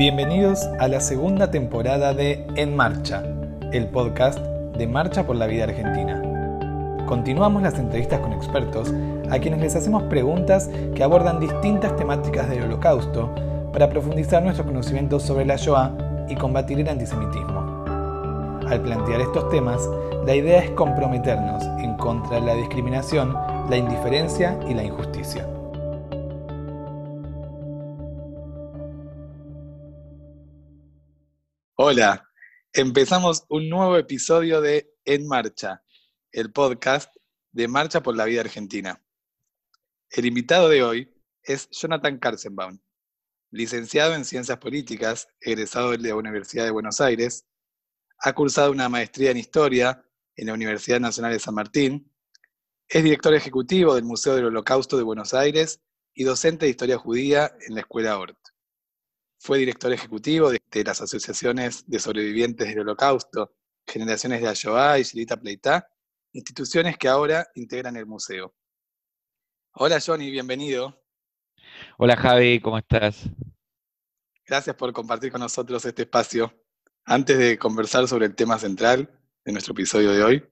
Bienvenidos a la segunda temporada de En Marcha, el podcast de Marcha por la Vida Argentina. Continuamos las entrevistas con expertos a quienes les hacemos preguntas que abordan distintas temáticas del holocausto para profundizar nuestro conocimiento sobre la Shoah y combatir el antisemitismo. Al plantear estos temas, la idea es comprometernos en contra de la discriminación, la indiferencia y la injusticia. Hola, empezamos un nuevo episodio de En Marcha, el podcast de Marcha por la Vida Argentina. El invitado de hoy es Jonathan Karzenbaum, licenciado en Ciencias Políticas, egresado de la Universidad de Buenos Aires, ha cursado una maestría en Historia en la Universidad Nacional de San Martín, es director ejecutivo del Museo del Holocausto de Buenos Aires y docente de Historia Judía en la Escuela Ort. Fue director ejecutivo de, las asociaciones de sobrevivientes del Holocausto, Generaciones de Ayoá y Shilita Pleitá, instituciones que ahora integran el museo. Hola Johnny, bienvenido. Hola Javi, ¿cómo estás? Gracias por compartir con nosotros este espacio. Antes de conversar sobre el tema central de nuestro episodio de hoy,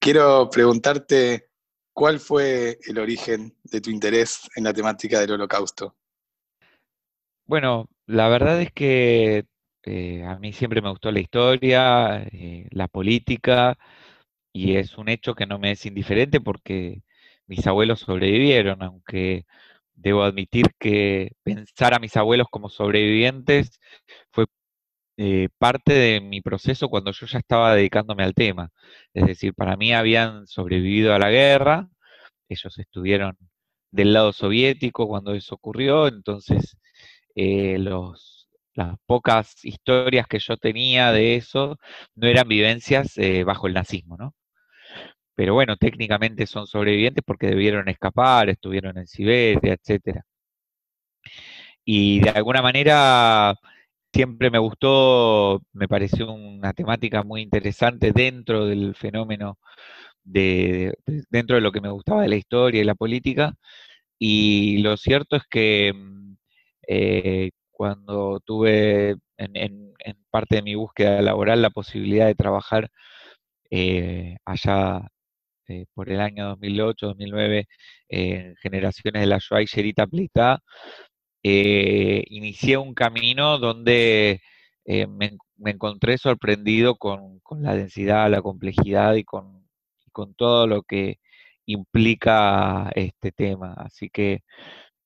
quiero preguntarte cuál fue el origen de tu interés en la temática del holocausto. Bueno, la verdad es que eh, a mí siempre me gustó la historia, eh, la política, y es un hecho que no me es indiferente porque mis abuelos sobrevivieron, aunque debo admitir que pensar a mis abuelos como sobrevivientes fue eh, parte de mi proceso cuando yo ya estaba dedicándome al tema. Es decir, para mí habían sobrevivido a la guerra, ellos estuvieron del lado soviético cuando eso ocurrió, entonces eh, las pocas historias que yo tenía de eso no eran vivencias eh, bajo el nazismo, ¿no? Pero bueno, técnicamente son sobrevivientes porque debieron escapar, estuvieron en Siberia, etcétera. Y de alguna manera siempre me gustó, me pareció una temática muy interesante dentro del fenómeno, de, dentro de lo que me gustaba de la historia y la política. Y lo cierto es que mm, eh, cuando tuve en, parte de mi búsqueda laboral la posibilidad de trabajar eh, allá eh, por el año 2008-2009 en generaciones de la Shoah y Plita, inicié un camino donde me, encontré sorprendido con, la densidad, la complejidad y con, y con todo lo que implica este tema. Así que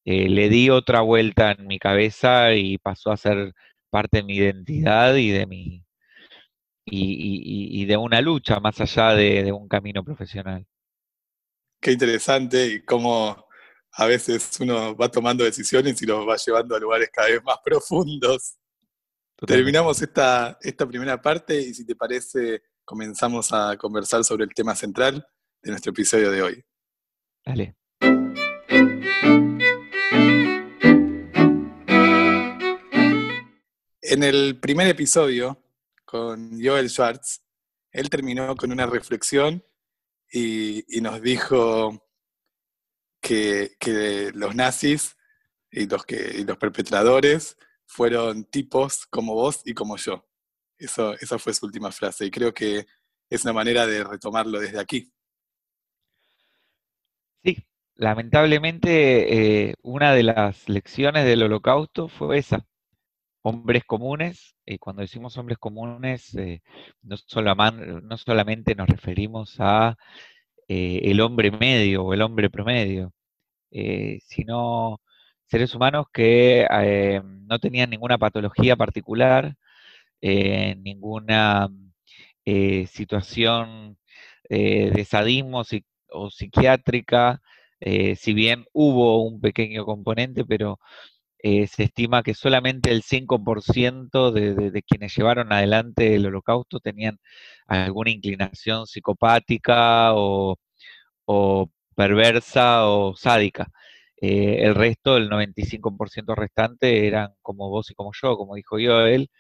eh, le di otra vuelta en mi cabeza y pasó a ser parte de mi identidad y de mi y, de una lucha más allá de, un camino profesional. Qué interesante y cómo a veces uno va tomando decisiones y los va llevando a lugares cada vez más profundos. Terminamos esta, esta primera parte y si te parece comenzamos a conversar sobre el tema central de nuestro episodio de hoy. Dale. En el primer episodio con Joel Schwartz, él terminó con una reflexión y, nos dijo que, los nazis y los, perpetradores fueron tipos como vos y como yo. Eso, esa fue su última frase y creo que es una manera de retomarlo desde aquí. Sí, lamentablemente eh, una de las lecciones del holocausto fue esa, hombres comunes, y cuando decimos hombres comunes, eh, no, solamente nos referimos a eh, el hombre medio o el hombre promedio, eh, sino seres humanos que no tenían ninguna patología particular, ninguna situación de sadismo o psiquiátrica, si bien hubo un pequeño componente, pero eh, se estima que solamente el 5% de, quienes llevaron adelante el holocausto tenían alguna inclinación psicopática o, perversa o sádica. Eh, el resto, el 95% restante, eran como vos y como yo, como dijo Joel,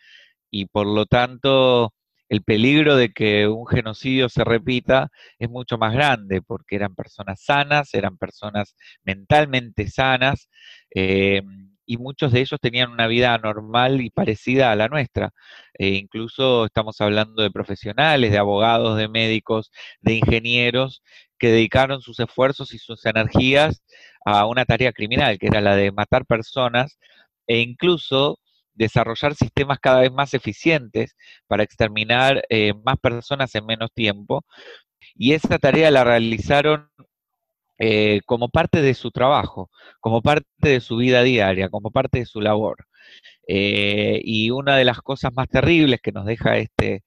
y por lo tanto el peligro de que un genocidio se repita es mucho más grande, porque eran personas sanas, eran personas mentalmente sanas, eh, y muchos de ellos tenían una vida normal y parecida a la nuestra. E incluso estamos hablando de profesionales, de abogados, de médicos, de ingenieros que dedicaron sus esfuerzos y sus energías a una tarea criminal, que era la de matar personas e incluso desarrollar sistemas cada vez más eficientes para exterminar eh, más personas en menos tiempo. Y esa tarea la realizaron eh, como parte de su trabajo, como parte de su vida diaria, como parte de su labor. Eh, y una de las cosas más terribles que nos deja este,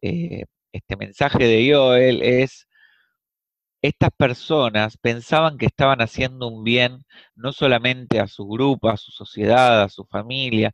este mensaje de Joel es estas personas pensaban que estaban haciendo un bien no solamente a su grupo, a su sociedad, a su familia,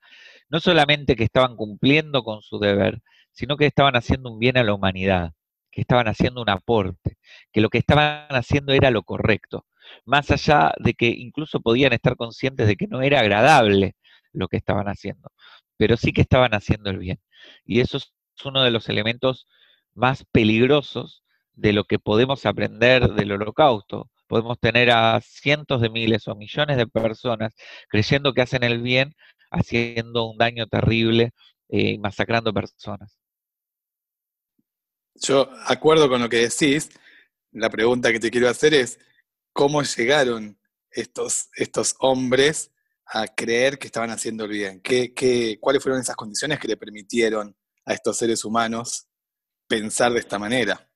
no solamente que estaban cumpliendo con su deber, sino que estaban haciendo un bien a la humanidad, que estaban haciendo un aporte, que lo que estaban haciendo era lo correcto, más allá de que incluso podían estar conscientes de que no era agradable lo que estaban haciendo, pero sí que estaban haciendo el bien. Y eso es uno de los elementos más peligrosos de lo que podemos aprender del holocausto. Podemos tener a cientos de miles o millones de personas creyendo que hacen el bien, haciendo un daño terrible eh, y masacrando personas. Yo acuerdo con lo que decís. La pregunta que te quiero hacer es, ¿cómo llegaron estos, estos hombres a creer que estaban haciendo el bien? ¿Qué, qué, cuáles fueron esas condiciones que le permitieron a estos seres humanos pensar de esta manera?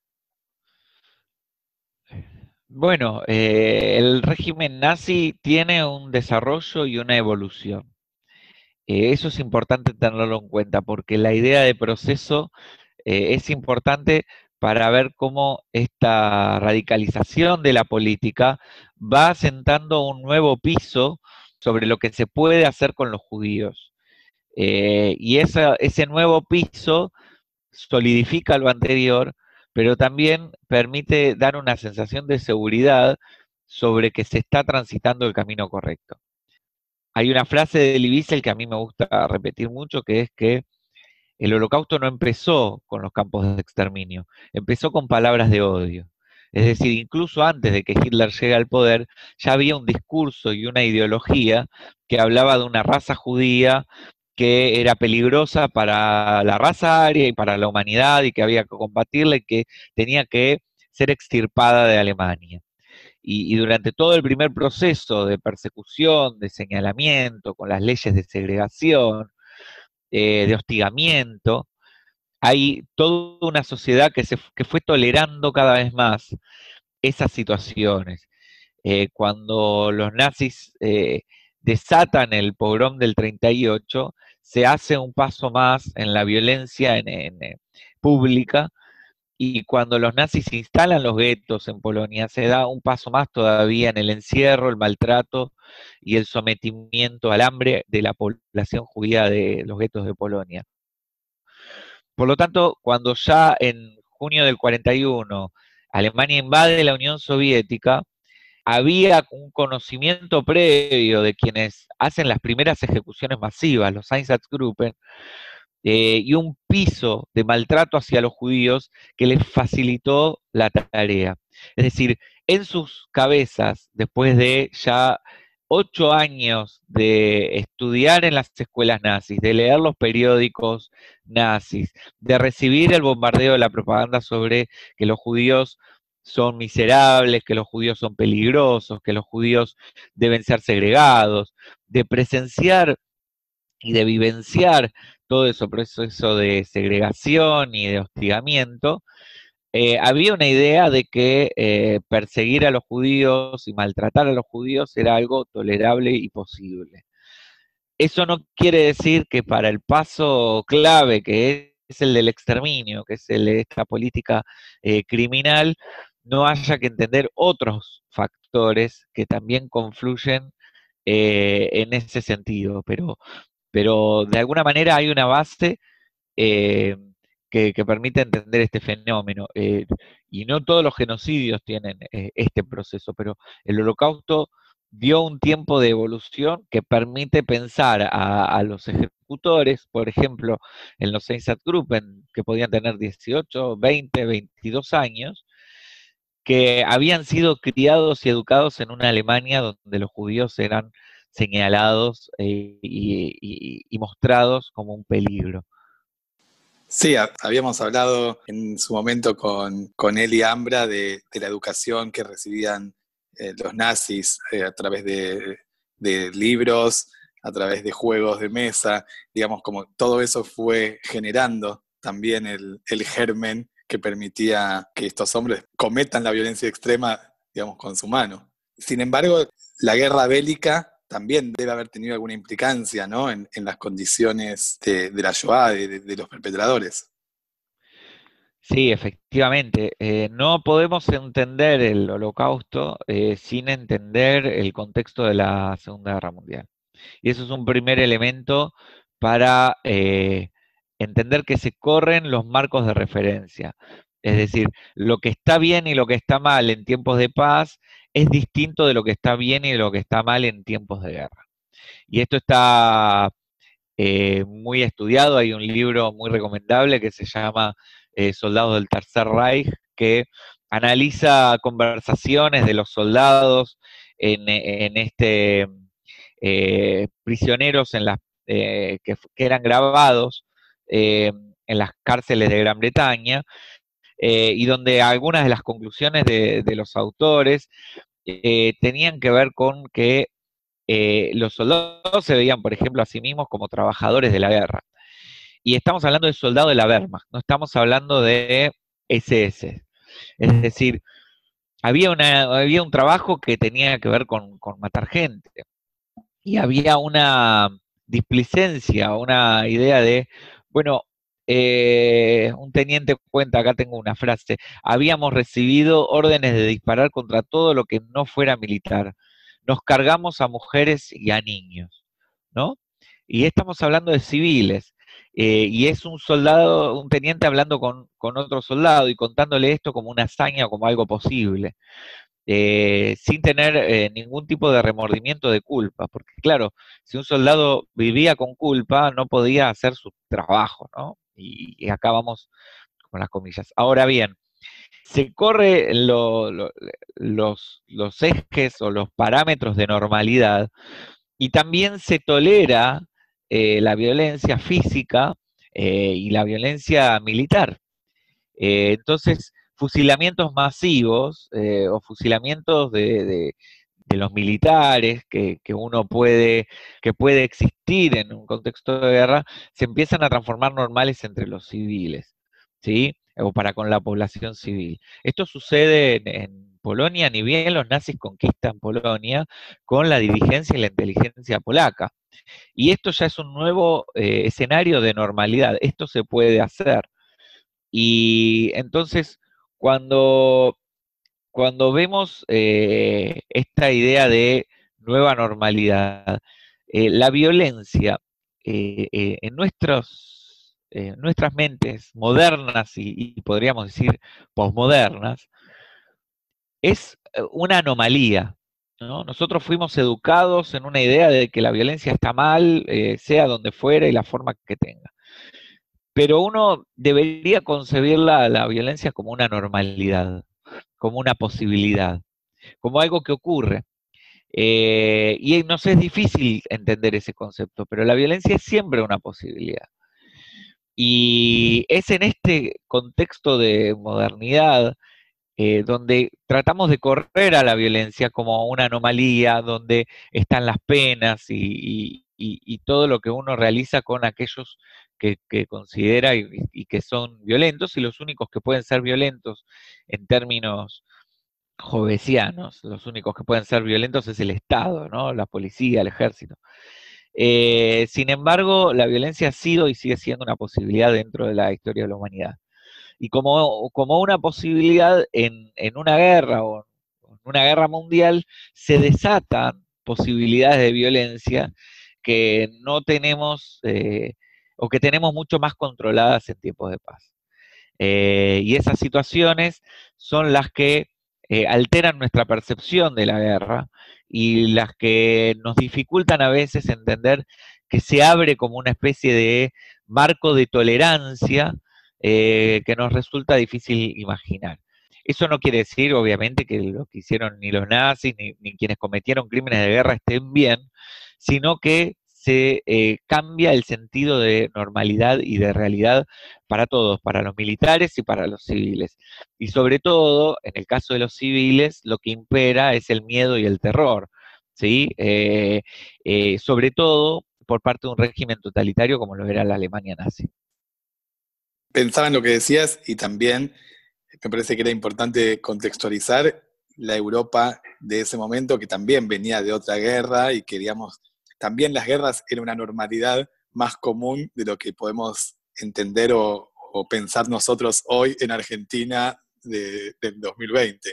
Bueno, eh, el régimen nazi tiene un desarrollo y una evolución. Eh, eso es importante tenerlo en cuenta porque la idea de proceso eh, es importante para ver cómo esta radicalización de la política va asentando un nuevo piso sobre lo que se puede hacer con los judíos. y ese nuevo piso solidifica lo anterior pero también permite dar una sensación de seguridad sobre que se está transitando el camino correcto. Hay una frase de Elie que a mí me gusta repetir mucho, que es que el holocausto no empezó con los campos de exterminio, empezó con palabras de odio. Es decir, incluso antes de que Hitler llegue al poder, ya había un discurso y una ideología que hablaba de una raza judía que era peligrosa para la raza aria y para la humanidad y que había que combatirla y que tenía que ser extirpada de Alemania. Y, durante todo el primer proceso de persecución, de señalamiento, con las leyes de segregación, eh, de hostigamiento, hay toda una sociedad que, se, que fue tolerando cada vez más esas situaciones. Eh, cuando los nazis eh, desatan el pogrom del 38, se hace un paso más en la violencia en, eh, pública y cuando los nazis instalan los guetos en Polonia, se da un paso más todavía en el encierro, el maltrato y el sometimiento al hambre de la población judía de los guetos de Polonia. Por lo tanto, cuando ya en junio del 41 Alemania invade la Unión Soviética, había un conocimiento previo de quienes hacen las primeras ejecuciones masivas, los Einsatzgruppen, eh, y un piso de maltrato hacia los judíos que les facilitó la tarea. Es decir, en sus cabezas, después de ya ocho años de estudiar en las escuelas nazis, de leer los periódicos nazis, de recibir el bombardeo de la propaganda sobre que los judíos son miserables, que los judíos son peligrosos, que los judíos deben ser segregados, de presenciar y de vivenciar todo ese proceso de segregación y de hostigamiento, eh, había una idea de que eh, perseguir a los judíos y maltratar a los judíos era algo tolerable y posible. Eso no quiere decir que para el paso clave, que es el del exterminio, que es el de esta política eh, criminal, no haya que entender otros factores que también confluyen en ese sentido, pero, pero de alguna manera hay una base eh, que, permite entender este fenómeno. Eh, y no todos los genocidios tienen este proceso, pero el holocausto dio un tiempo de evolución que permite pensar a, los ejecutores, por ejemplo, en los Einsatzgruppen, que podían tener 18, 20, 22 años, que habían sido criados y educados en una Alemania donde los judíos eran señalados y, mostrados como un peligro. Sí, habíamos hablado en su momento con, con él y Ambra de, la educación que recibían los nazis a través de, de libros, a través de juegos de mesa, digamos, como todo eso fue generando también el, germen que permitía que estos hombres cometan la violencia extrema, digamos, con su mano. Sin embargo, la guerra bélica también debe haber tenido alguna implicancia ¿no? en, las condiciones de, la Shoah, de, los perpetradores. Sí, efectivamente. Eh, no podemos entender el holocausto eh, sin entender el contexto de la Segunda Guerra Mundial. Y eso es un primer elemento para eh, entender que se corren los marcos de referencia. Es decir, lo que está bien y lo que está mal en tiempos de paz es distinto de lo que está bien y lo que está mal en tiempos de guerra. Y esto está eh, muy estudiado, hay un libro muy recomendable que se llama eh, Soldados del Tercer Reich, que analiza conversaciones de los soldados en este eh, prisioneros en las, que, eran grabados en las cárceles de Gran Bretaña, y donde algunas de las conclusiones de, los autores tenían que ver con que los soldados se veían, por ejemplo, a sí mismos como trabajadores de la guerra. Y estamos hablando de soldados de la Wehrmacht, no estamos hablando de SS. Es decir, había, un trabajo que tenía que ver con matar gente y había una displicencia, una idea de, bueno, eh, un teniente cuenta, acá tengo una frase, habíamos recibido órdenes de disparar contra todo lo que no fuera militar. Nos cargamos a mujeres y a niños, ¿no? Y estamos hablando de civiles. Eh, y es un soldado, un teniente hablando con, con, otro soldado y contándole esto como una hazaña, como algo posible. Eh, sin tener ningún tipo de remordimiento de culpa, porque claro, si un soldado vivía con culpa, no podía hacer su trabajo, ¿no? Y, acá vamos con las comillas. Ahora bien, se corre los, los ejes o los parámetros de normalidad y también se tolera eh, la violencia física y la violencia militar. entonces, fusilamientos masivos eh, o fusilamientos de, los militares que, uno puede, que puede existir en un contexto de guerra, se empiezan a transformar normales entre los civiles, ¿sí? O para con la población civil. Esto sucede en, Polonia, ni bien los nazis conquistan Polonia con la dirigencia y la inteligencia polaca. Y esto ya es un nuevo eh, escenario de normalidad, esto se puede hacer. Y entonces cuando, cuando vemos eh, esta idea de nueva normalidad, eh, la violencia eh, en, nuestras mentes modernas y, podríamos decir posmodernas, es una anomalía. Nosotros fuimos educados en una idea de que la violencia está mal, sea donde fuera y la forma que tenga pero uno debería concebir la, violencia como una normalidad, como una posibilidad, como algo que ocurre. Eh, y nos es difícil entender ese concepto, pero la violencia es siempre una posibilidad. Y es en este contexto de modernidad eh, donde tratamos de correr a la violencia como una anomalía, donde están las penas y, y, todo lo que uno realiza con aquellos que, considera y, que son violentos, y los únicos que pueden ser violentos en términos jovesianos, los únicos que pueden ser violentos es el Estado, ¿no? la policía, el ejército. Eh, sin embargo, la violencia ha sido y sigue siendo una posibilidad dentro de la historia de la humanidad. Y como, como una posibilidad en, en una guerra o en una guerra mundial, se desatan posibilidades de violencia que no tenemos eh, o que tenemos mucho más controladas en tiempos de paz. Eh, y esas situaciones son las que eh, alteran nuestra percepción de la guerra y las que nos dificultan a veces entender que se abre como una especie de marco de tolerancia que nos resulta difícil imaginar. Eso no quiere decir, obviamente, que lo que hicieron ni los nazis ni quienes cometieron crímenes de guerra estén bien, sino que se eh, cambia el sentido de normalidad y de realidad para todos, para los militares y para los civiles. Y sobre todo, en el caso de los civiles, lo que impera es el miedo y el terror, ¿sí? Eh, eh, sobre todo por parte de un régimen totalitario como lo era la Alemania nazi. Pensaba en lo que decías y también me parece que era importante contextualizar la Europa de ese momento que también venía de otra guerra y queríamos también las guerras eran una normalidad más común de lo que podemos entender o, pensar nosotros hoy en Argentina del 2020.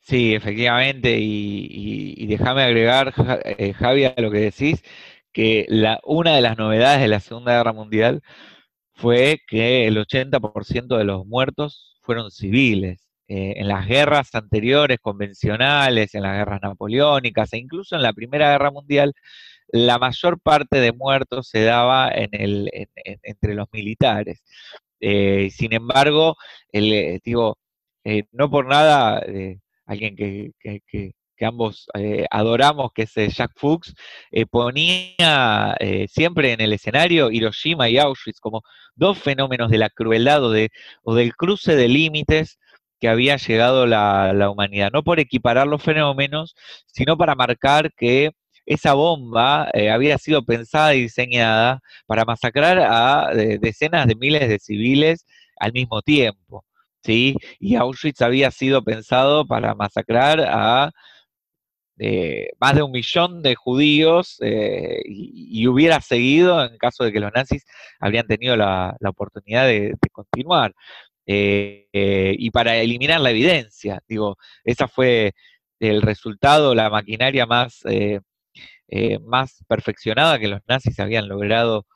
Sí, efectivamente, y, déjame agregar, eh, Javi, a lo que decís, que la, una de las novedades de la Segunda Guerra Mundial fue que el 80% de los muertos fueron civiles. Eh, en las guerras anteriores, convencionales, en las guerras napoleónicas e incluso en la Primera Guerra Mundial, la mayor parte de muertos se daba en el, entre los militares. Eh, sin embargo, el, eh, digo, no por nada, alguien que, ambos adoramos, que es Jack Fuchs, ponía siempre en el escenario Hiroshima y Auschwitz como dos fenómenos de la crueldad o, de, o del cruce de límites que había llegado la, humanidad, no por equiparar los fenómenos, sino para marcar que esa bomba eh, había sido pensada y diseñada para masacrar a decenas de miles de civiles al mismo tiempo. ¿sí? Y Auschwitz había sido pensado para masacrar a eh, más de un millón de judíos eh, y, hubiera seguido en caso de que los nazis habrían tenido la, oportunidad de, continuar. Eh, eh, y para eliminar la evidencia. Digo, esa fue el resultado, la maquinaria más, eh, más perfeccionada que los nazis habían logrado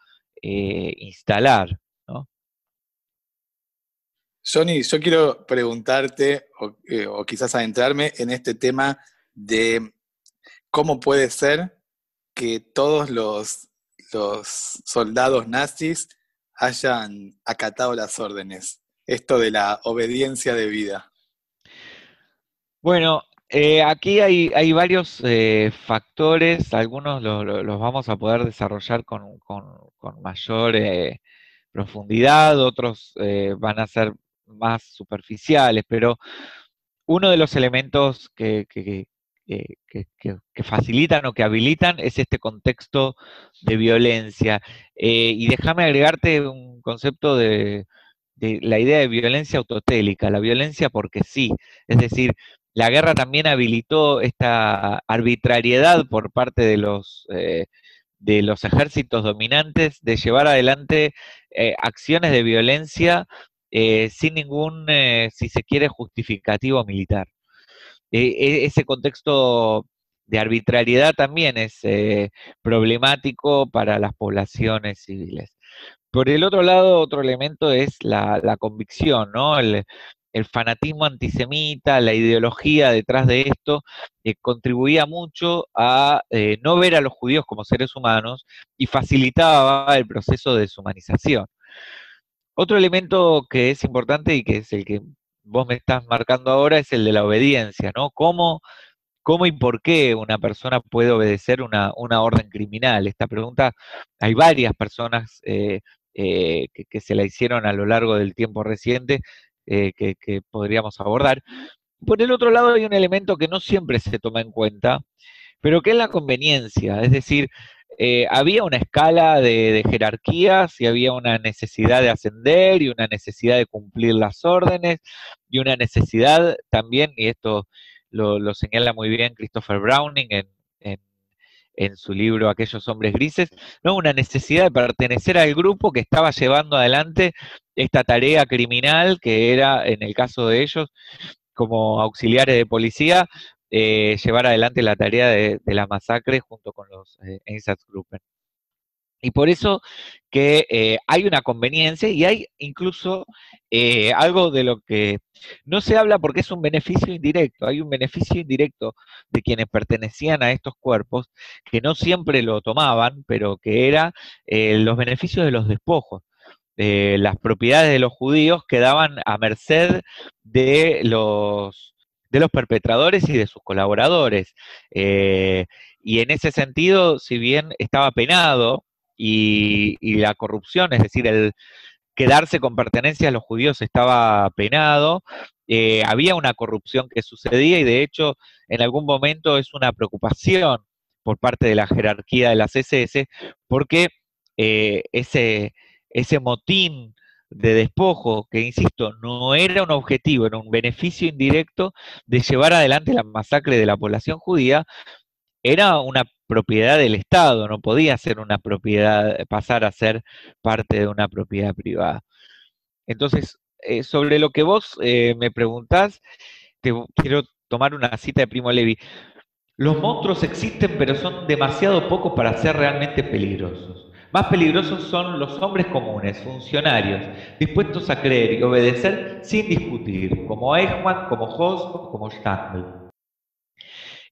instalar. ¿no? Johnny, yo quiero preguntarte, o, quizás adentrarme en este tema de cómo puede ser que todos los, los soldados nazis hayan acatado las órdenes esto de la obediencia de vida? Bueno, eh, aquí hay, varios eh, factores, algunos los vamos a poder desarrollar con, mayor eh, profundidad, otros van a ser más superficiales, pero uno de los elementos que, que, facilitan o que habilitan es este contexto de violencia. y déjame agregarte un concepto de, de la idea de violencia autotélica, la violencia porque sí. Es decir, la guerra también habilitó esta arbitrariedad por parte de los, eh, de los ejércitos dominantes de llevar adelante eh, acciones de violencia eh, sin ningún, si se quiere, justificativo militar. E, ese contexto de arbitrariedad también es problemático para las poblaciones civiles. Por el otro lado, otro elemento es la, convicción, ¿no? El, fanatismo antisemita, la ideología detrás de esto, contribuía mucho a eh, no ver a los judíos como seres humanos y facilitaba el proceso de deshumanización. Otro elemento que es importante y que es el que vos me estás marcando ahora es el de la obediencia, ¿no? ¿Cómo, cómo y por qué una persona puede obedecer una, orden criminal? Esta pregunta, hay varias personas eh, eh, que, se la hicieron a lo largo del tiempo reciente eh, que, podríamos abordar. Por el otro lado hay un elemento que no siempre se toma en cuenta, pero que es la conveniencia, es decir, eh, había una escala de, jerarquías y había una necesidad de ascender y una necesidad de cumplir las órdenes y una necesidad también, y esto lo, señala muy bien Christopher Browning en, en su libro Aquellos hombres grises, ¿no? una necesidad de pertenecer al grupo que estaba llevando adelante esta tarea criminal, que era, en el caso de ellos, como auxiliares de policía, eh, llevar adelante la tarea de, la masacre junto con los eh, Einsatzgruppen. Y por eso que eh, hay una conveniencia y hay incluso eh, algo de lo que no se habla porque es un beneficio indirecto. Hay un beneficio indirecto de quienes pertenecían a estos cuerpos que no siempre lo tomaban, pero que era eh, los beneficios de los despojos. las propiedades de los judíos quedaban a merced de los de los perpetradores y de sus colaboradores. y en ese sentido, si bien estaba penado y, la corrupción, es decir, el quedarse con pertenencia a los judíos estaba penado, eh, había una corrupción que sucedía y de hecho en algún momento es una preocupación por parte de la jerarquía de las SS porque eh, ese, ese motín de despojo, que insisto, no era un objetivo, era un beneficio indirecto de llevar adelante la masacre de la población judía, era una propiedad del Estado, no podía ser una propiedad, pasar a ser parte de una propiedad privada. Entonces, eh, sobre lo que vos eh, me preguntás, te quiero tomar una cita de Primo Levi. Los monstruos existen, pero son demasiado pocos para ser realmente peligrosos. Más peligrosos son los hombres comunes, funcionarios, dispuestos a creer y obedecer sin discutir, como Eichmann, como Hoss como Stangl.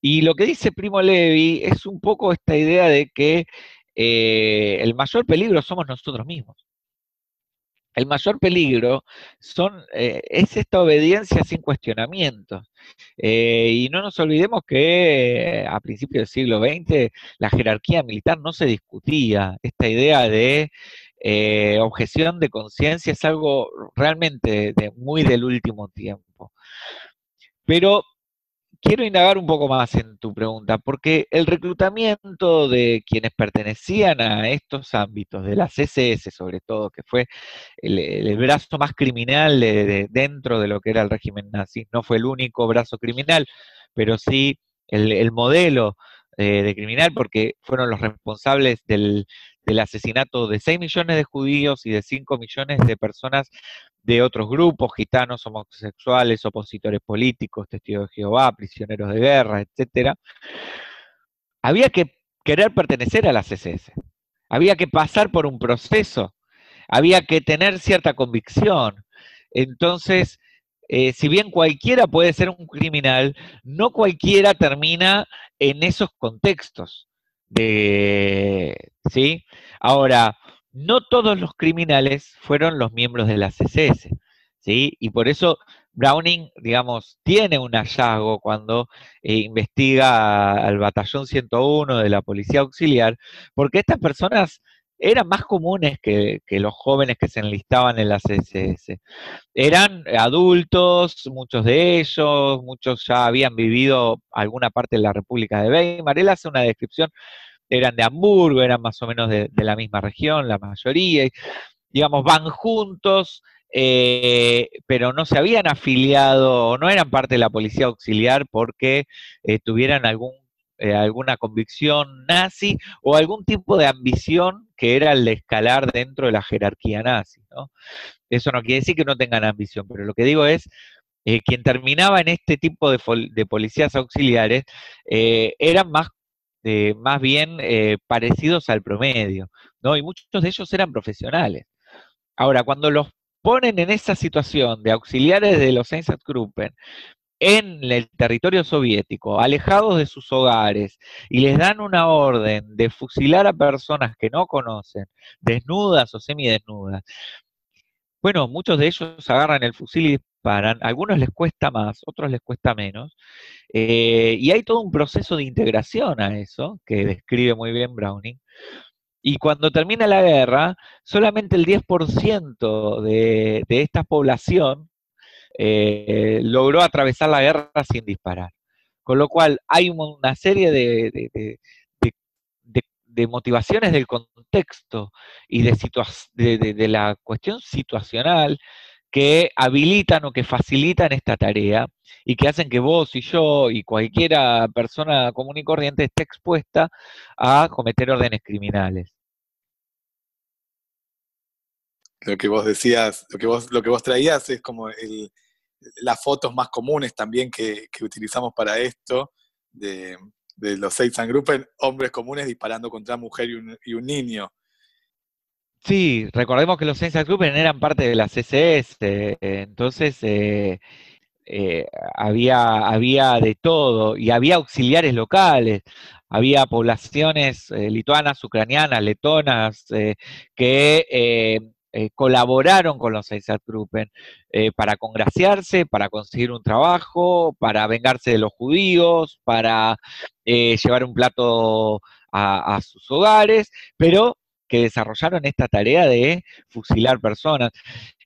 Y lo que dice Primo Levi es un poco esta idea de que eh, el mayor peligro somos nosotros mismos. El mayor peligro son, eh, es esta obediencia sin cuestionamientos. Eh, y no nos olvidemos que a principios del siglo XX la jerarquía militar no se discutía. Esta idea de objeción de conciencia es algo realmente de, muy del último tiempo. Pero quiero indagar un poco más en tu pregunta, porque el reclutamiento de quienes pertenecían a estos ámbitos, de las SS sobre todo, que fue el, brazo más criminal de, dentro de lo que era el régimen nazi, no fue el único brazo criminal, pero sí el, modelo eh, de criminal, porque fueron los responsables del, del asesinato de 6 millones de judíos y de 5 millones de personas de otros grupos, gitanos, homosexuales, opositores políticos, testigos de Jehová, prisioneros de guerra, etcétera, había que querer pertenecer a la CSS. Había que pasar por un proceso, había que tener cierta convicción. Entonces, eh, si bien cualquiera puede ser un criminal, no cualquiera termina en esos contextos. De, ¿sí? Ahora, no todos los criminales fueron los miembros de la CSS, ¿sí? Y por eso Browning, digamos, tiene un hallazgo cuando eh, investiga al batallón 101 de la Policía Auxiliar, porque estas personas eran más comunes que, los jóvenes que se enlistaban en la CSS. Eran adultos, muchos de ellos, muchos ya habían vivido alguna parte de la República de Weimar. Él hace una descripción eran de Hamburgo, eran más o menos de, la misma región, la mayoría, digamos, van juntos, eh, pero no se habían afiliado, no eran parte de la policía auxiliar porque eh, tuvieran algún, eh, alguna convicción nazi o algún tipo de ambición que era el de escalar dentro de la jerarquía nazi. ¿no? Eso no quiere decir que no tengan ambición, pero lo que digo es, quien terminaba en este tipo de, policías auxiliares eran más más bien eh, parecidos al promedio, ¿no? Y muchos de ellos eran profesionales. Ahora, cuando los ponen en esa situación de auxiliares de los Einsatzgruppen en el territorio soviético, alejados de sus hogares, y les dan una orden de fusilar a personas que no conocen, desnudas o semidesnudas, bueno, muchos de ellos agarran el fusil y disparan, algunos les cuesta más, otros les cuesta menos, eh, y hay todo un proceso de integración a eso, que describe muy bien Browning, y cuando termina la guerra, solamente el 10% de, de, esta población eh, logró atravesar la guerra sin disparar. Con lo cual hay una serie de, de motivaciones del contexto y de, de, la cuestión situacional que habilitan o que facilitan esta tarea y que hacen que vos y yo y cualquiera persona común y corriente esté expuesta a cometer órdenes criminales. Lo que vos decías, lo que vos, lo que vos traías es como las fotos más comunes también que, utilizamos para esto, de, los Gruppen, hombres comunes disparando contra mujer y un, niño. Sí, recordemos que los Gruppen eran parte de la CSS, entonces eh, eh, había, había de todo y había auxiliares locales, había poblaciones eh, lituanas, ucranianas, letonas, que eh, colaboraron con los Einsatzgruppen eh, para congraciarse, para conseguir un trabajo, para vengarse de los judíos, para eh, llevar un plato a, sus hogares, pero que desarrollaron esta tarea de fusilar personas.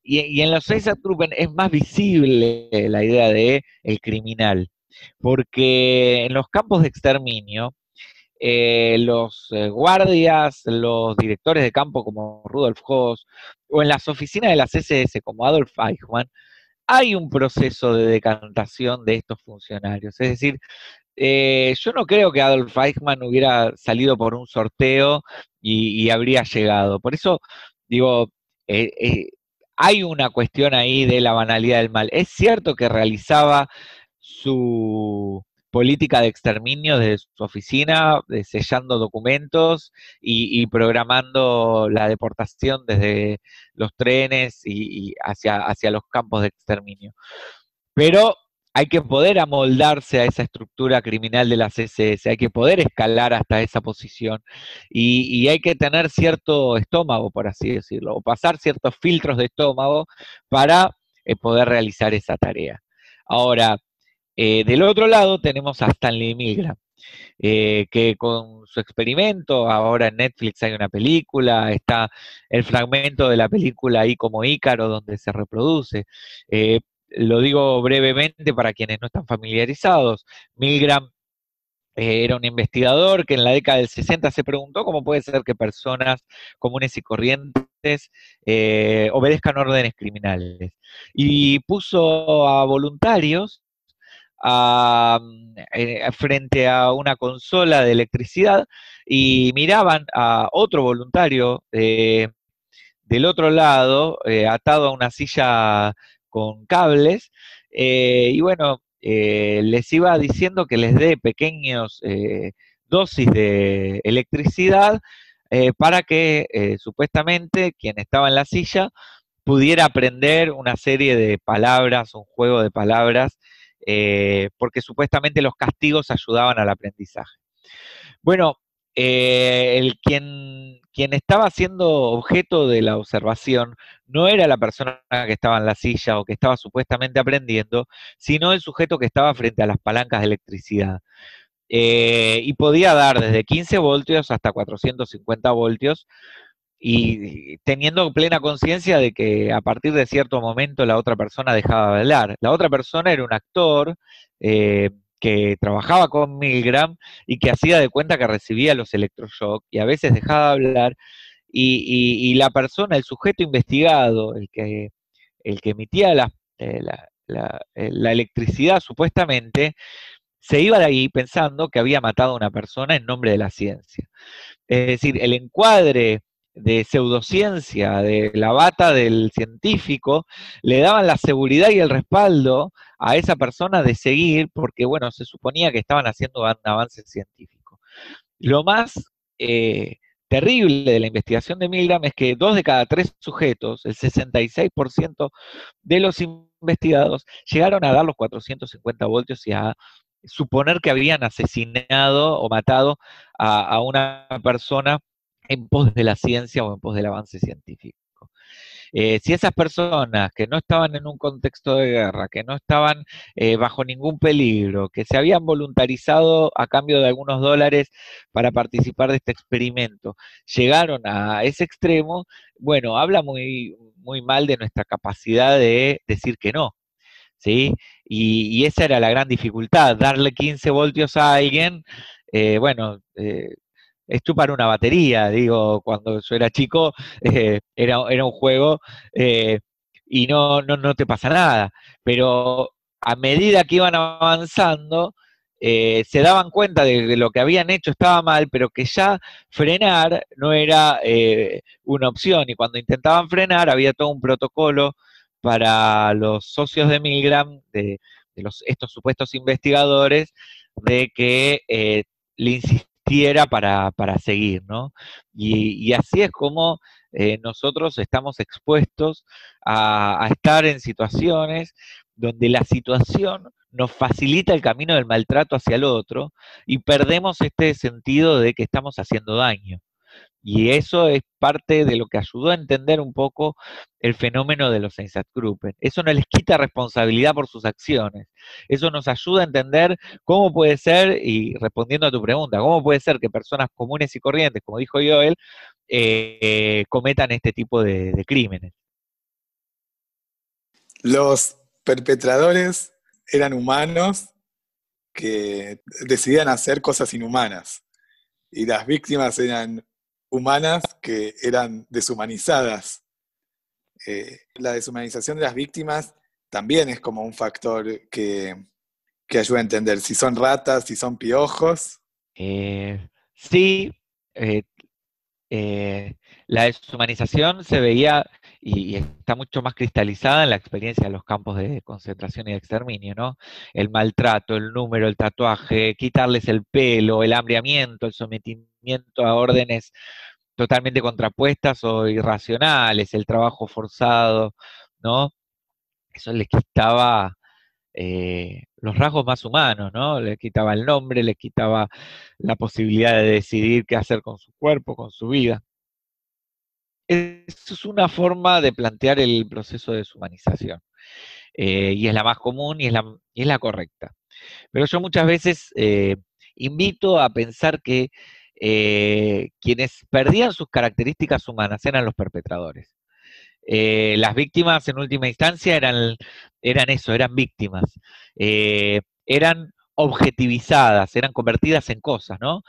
Y, en los Einsatzgruppen es más visible la idea de el criminal, porque en los campos de exterminio, eh, los eh, guardias, los directores de campo como Rudolf Hoss, o en las oficinas de la CSS como Adolf Eichmann, hay un proceso de decantación de estos funcionarios. Es decir, eh, yo no creo que Adolf Eichmann hubiera salido por un sorteo y, habría llegado. Por eso, digo, hay una cuestión ahí de la banalidad del mal. Es cierto que realizaba su política de exterminio desde su oficina, sellando documentos y, programando la deportación desde los trenes y, hacia, hacia los campos de exterminio. Pero hay que poder amoldarse a esa estructura criminal de la CSS, hay que poder escalar hasta esa posición y, hay que tener cierto estómago, por así decirlo, o pasar ciertos filtros de estómago para eh, poder realizar esa tarea. Ahora, eh, del otro lado tenemos a Stanley Milgram, eh, que con su experimento, ahora en Netflix hay una película, está el fragmento de la película ahí como Ícaro donde se reproduce. Lo digo brevemente para quienes no están familiarizados. Milgram eh, era un investigador que en la década del 60 se preguntó cómo puede ser que personas comunes y corrientes eh, obedezcan órdenes criminales. Y puso a voluntarios eh, frente a una consola de electricidad y miraban a otro voluntario del otro lado, atado a una silla con cables, eh, y bueno, eh, les iba diciendo que les dé pequeños eh, dosis de electricidad para que supuestamente quien estaba en la silla pudiera aprender una serie de palabras, un juego de palabras, porque supuestamente los castigos ayudaban al aprendizaje. Bueno, el quien quien estaba siendo objeto de la observación no era la persona que estaba en la silla o que estaba supuestamente aprendiendo, sino el sujeto que estaba frente a las palancas de electricidad. Eh, y podía dar desde 15 voltios hasta 450 voltios, y teniendo plena conciencia de que a partir de cierto momento la otra persona dejaba de hablar. La otra persona era un actor, eh, que trabajaba con Milgram y que hacía de cuenta que recibía los electroshocks y a veces dejaba de hablar y, la persona, el sujeto investigado, el que, el que emitía la, eh, eh, la, electricidad supuestamente, se iba de ahí pensando que había matado a una persona en nombre de la ciencia. Es decir, el encuadre de pseudociencia, de la bata del científico, le daban la seguridad y el respaldo a esa persona de seguir, porque bueno, se suponía que estaban haciendo un avance científico. Lo más eh, terrible de la investigación de Milgram es que dos de cada tres sujetos, el 66% de los investigados, llegaron a dar los 450 voltios y a suponer que habían asesinado o matado a una persona en pos de la ciencia o en pos del avance científico. Eh, si esas personas que no estaban en un contexto de guerra, que no estaban eh, bajo ningún peligro, que se habían voluntarizado a cambio de algunos dólares para participar de este experimento, llegaron a ese extremo, bueno, habla muy, muy mal de nuestra capacidad de decir que no. ¿Sí? Y, esa era la gran dificultad, darle 15 voltios a alguien, eh, bueno, para una batería, digo, cuando yo era chico eh, era, era, un juego eh, y no, no, no, te pasa nada, pero a medida que iban avanzando, eh, se daban cuenta de que lo que habían hecho estaba mal, pero que ya frenar no era una opción, y cuando intentaban frenar había todo un protocolo para los socios de Milgram, de, los, estos supuestos investigadores, de que le para, para seguir, ¿no? Y, así es como eh, nosotros estamos expuestos a, estar en situaciones donde la situación nos facilita el camino del maltrato hacia el otro y perdemos este sentido de que estamos haciendo daño. Y eso es parte de lo que ayudó a entender un poco el fenómeno de los Einsatzgruppen. Eso no les quita responsabilidad por sus acciones. Eso nos ayuda a entender cómo puede ser, y respondiendo a tu pregunta, cómo puede ser que personas comunes y corrientes, como dijo Joel, eh, cometan este tipo de crímenes. Los perpetradores eran humanos que decidían hacer cosas inhumanas y las víctimas eran humanas que eran deshumanizadas. Eh, la deshumanización de las víctimas también es como un factor que, ayuda a entender si son ratas, si son piojos. Eh, sí, eh, la deshumanización se veía y, está mucho más cristalizada en la experiencia de los campos de concentración y de exterminio, ¿no? El maltrato, el número, el tatuaje, quitarles el pelo, el hambriamiento, el sometimiento a órdenes totalmente contrapuestas o irracionales, el trabajo forzado, ¿no? Eso les quitaba eh, los rasgos más humanos, ¿no? Les quitaba el nombre, les quitaba la posibilidad de decidir qué hacer con su cuerpo, con su vida. Eso es una forma de plantear el proceso de deshumanización. Eh, y es la más común y es la, es la correcta. Pero yo muchas veces eh, invito a pensar que eh, quienes perdían sus características humanas eran los perpetradores. las víctimas en última instancia eran, eso, eran víctimas. eran objetivizadas, eran convertidas en cosas, ¿no?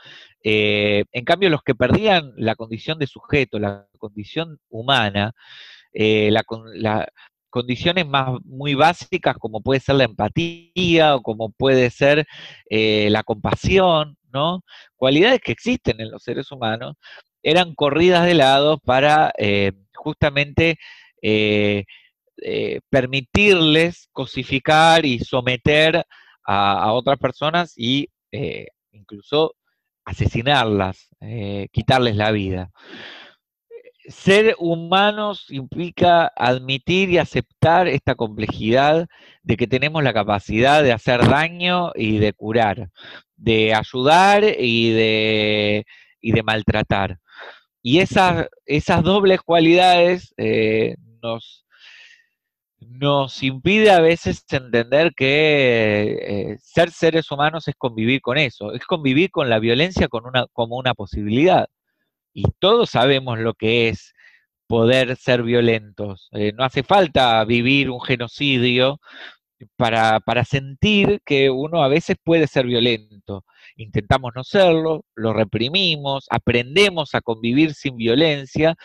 Eh, en cambio, los que perdían la condición de sujeto, la condición humana, eh, las condiciones más muy básicas como puede ser la empatía o como puede ser eh, la compasión, ¿no? Cualidades que existen en los seres humanos, eran corridas de lado para justamente permitirles cosificar y someter a, otras personas y eh, incluso asesinarlas, eh, quitarles la vida. Ser humanos implica admitir y aceptar esta complejidad de que tenemos la capacidad de hacer daño y de curar, de ayudar y de, y de maltratar. Y esas, esas dobles cualidades eh, nos, nos impide a veces entender que eh, ser seres humanos es convivir con eso, es convivir con la violencia con una, como una posibilidad. Y todos sabemos lo que es poder ser violentos. Eh, no hace falta vivir un genocidio para, para sentir que uno a veces puede ser violento. Intentamos no serlo, lo reprimimos, aprendemos a convivir sin violencia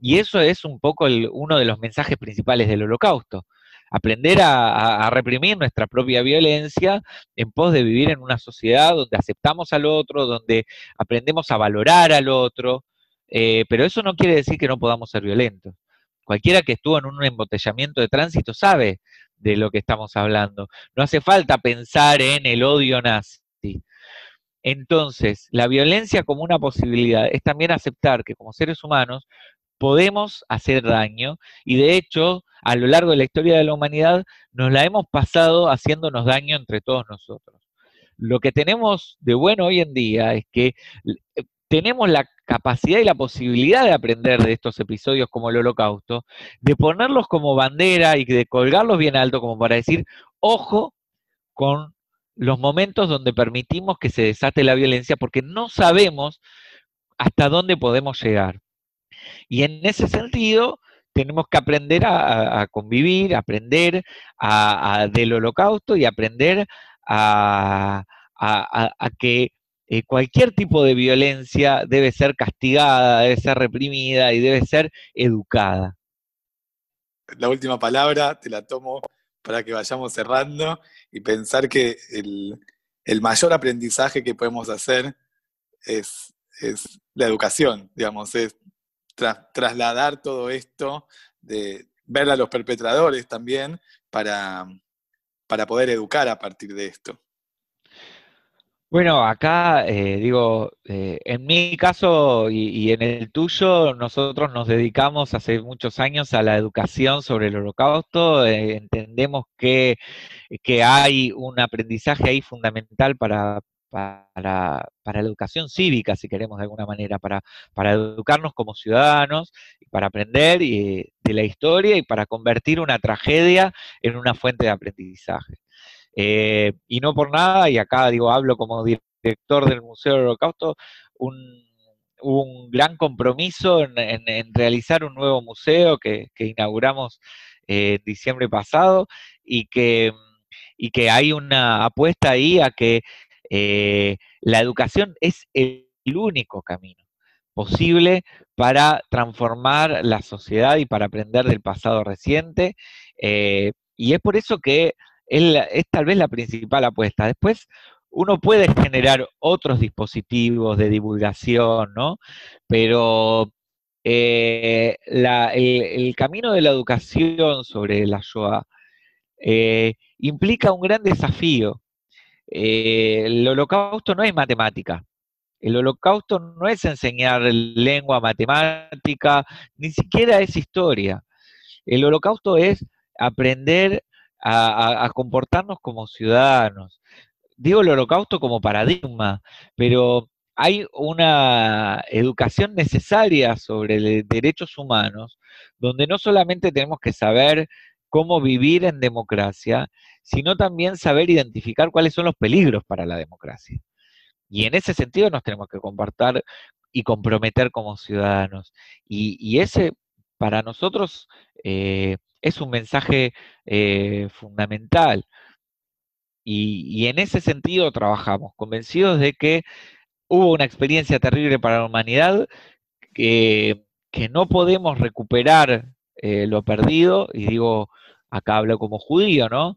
y eso es un poco uno de los mensajes principales del holocausto. Aprender a, reprimir nuestra propia violencia en pos de vivir en una sociedad donde aceptamos al otro, donde aprendemos a valorar al otro, eh, pero eso no quiere decir que no podamos ser violentos. Cualquiera que estuvo en un embotellamiento de tránsito sabe de lo que estamos hablando. No hace falta pensar en el odio nazi. Entonces, la violencia como una posibilidad es también aceptar que como seres humanos podemos hacer daño y de hecho a lo largo de la historia de la humanidad nos la hemos pasado haciéndonos daño entre todos nosotros. Lo que tenemos de bueno hoy en día es que eh, tenemos la capacidad y la posibilidad de aprender de estos episodios como el holocausto, de ponerlos como bandera y de colgarlos bien alto como para decir, ojo con los momentos donde permitimos que se desate la violencia porque no sabemos hasta dónde podemos llegar. Y en ese sentido, tenemos que aprender a, convivir, aprender del holocausto y aprender a, que eh, cualquier tipo de violencia debe ser castigada, debe ser reprimida y debe ser educada. La última palabra te la tomo para que vayamos cerrando y pensar que el, mayor aprendizaje que podemos hacer es, es la educación, digamos, es trasladar todo esto, de ver a los perpetradores también para, para poder educar a partir de esto. Bueno, acá eh, digo, eh, en mi caso y, en el tuyo, nosotros nos dedicamos hace muchos años a la educación sobre el holocausto, eh, entendemos que, que, hay un aprendizaje ahí fundamental para, para, la educación cívica, si queremos de alguna manera, para, para educarnos como ciudadanos, para aprender de la historia y para convertir una tragedia en una fuente de aprendizaje. Eh, y no por nada, y acá digo, hablo como director del Museo del Holocausto, un, un gran compromiso en, realizar un nuevo museo que, inauguramos eh, en diciembre pasado y que, y que hay una apuesta ahí a que eh, la educación es el único camino posible para transformar la sociedad y para aprender del pasado reciente. y es por eso que es, tal vez la principal apuesta. Después, uno puede generar otros dispositivos de divulgación, ¿no? Pero eh, el, camino de la educación sobre la Shoah eh, implica un gran desafío. Eh, el holocausto no es matemática. El holocausto no es enseñar lengua matemática, ni siquiera es historia. El holocausto es aprender a, comportarnos como ciudadanos. Digo el holocausto como paradigma, pero hay una educación necesaria sobre derechos humanos, donde no solamente tenemos que saber cómo vivir en democracia, sino también saber identificar cuáles son los peligros para la democracia. Y en ese sentido nos tenemos que comportar y comprometer como ciudadanos. Y, ese, para nosotros, eh, es un mensaje eh, fundamental. Y, en ese sentido trabajamos, convencidos de que hubo una experiencia terrible para la humanidad, que, no podemos recuperar eh, lo perdido, y digo, acá hablo como judío, ¿no?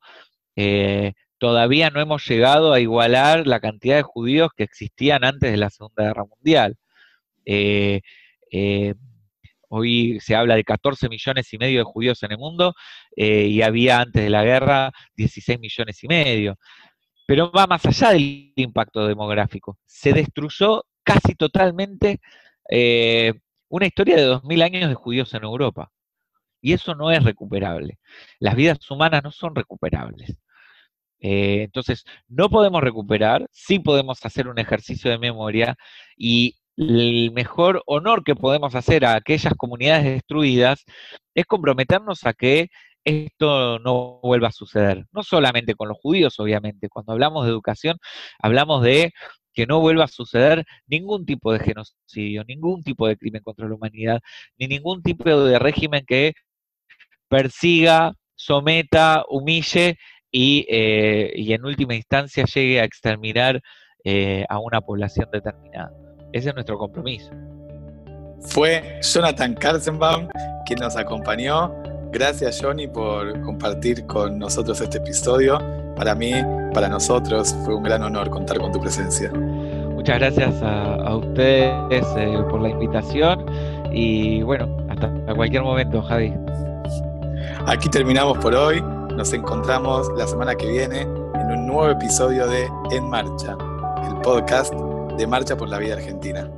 Eh, todavía no hemos llegado a igualar la cantidad de judíos que existían antes de la Segunda Guerra Mundial. Hoy se habla de 14 millones y medio de judíos en el mundo eh, y había antes de la guerra 16 millones y medio. Pero va más allá del impacto demográfico. Se destruyó casi totalmente eh, una historia de 2.000 años de judíos en Europa. Y eso no es recuperable. Las vidas humanas no son recuperables. Eh, entonces, no podemos recuperar, sí podemos hacer un ejercicio de memoria y el mejor honor que podemos hacer a aquellas comunidades destruidas es comprometernos a que esto no vuelva a suceder. No solamente con los judíos, obviamente. Cuando hablamos de educación, hablamos de que no vuelva a suceder ningún tipo de genocidio, ningún tipo de crimen contra la humanidad, ni ningún tipo de régimen que persiga, someta, humille y, eh, en última instancia llegue a exterminar eh, a una población determinada. Ese es nuestro compromiso. Fue Jonathan Karzenbaum quien nos acompañó. Gracias Johnny por compartir con nosotros este episodio. Para mí, para nosotros, fue un gran honor contar con tu presencia. Muchas gracias a, ustedes eh, por la invitación y bueno, hasta cualquier momento, Javi. Aquí terminamos por hoy. Nos encontramos la semana que viene en un nuevo episodio de En Marcha, el podcast de Marcha por la Vida Argentina.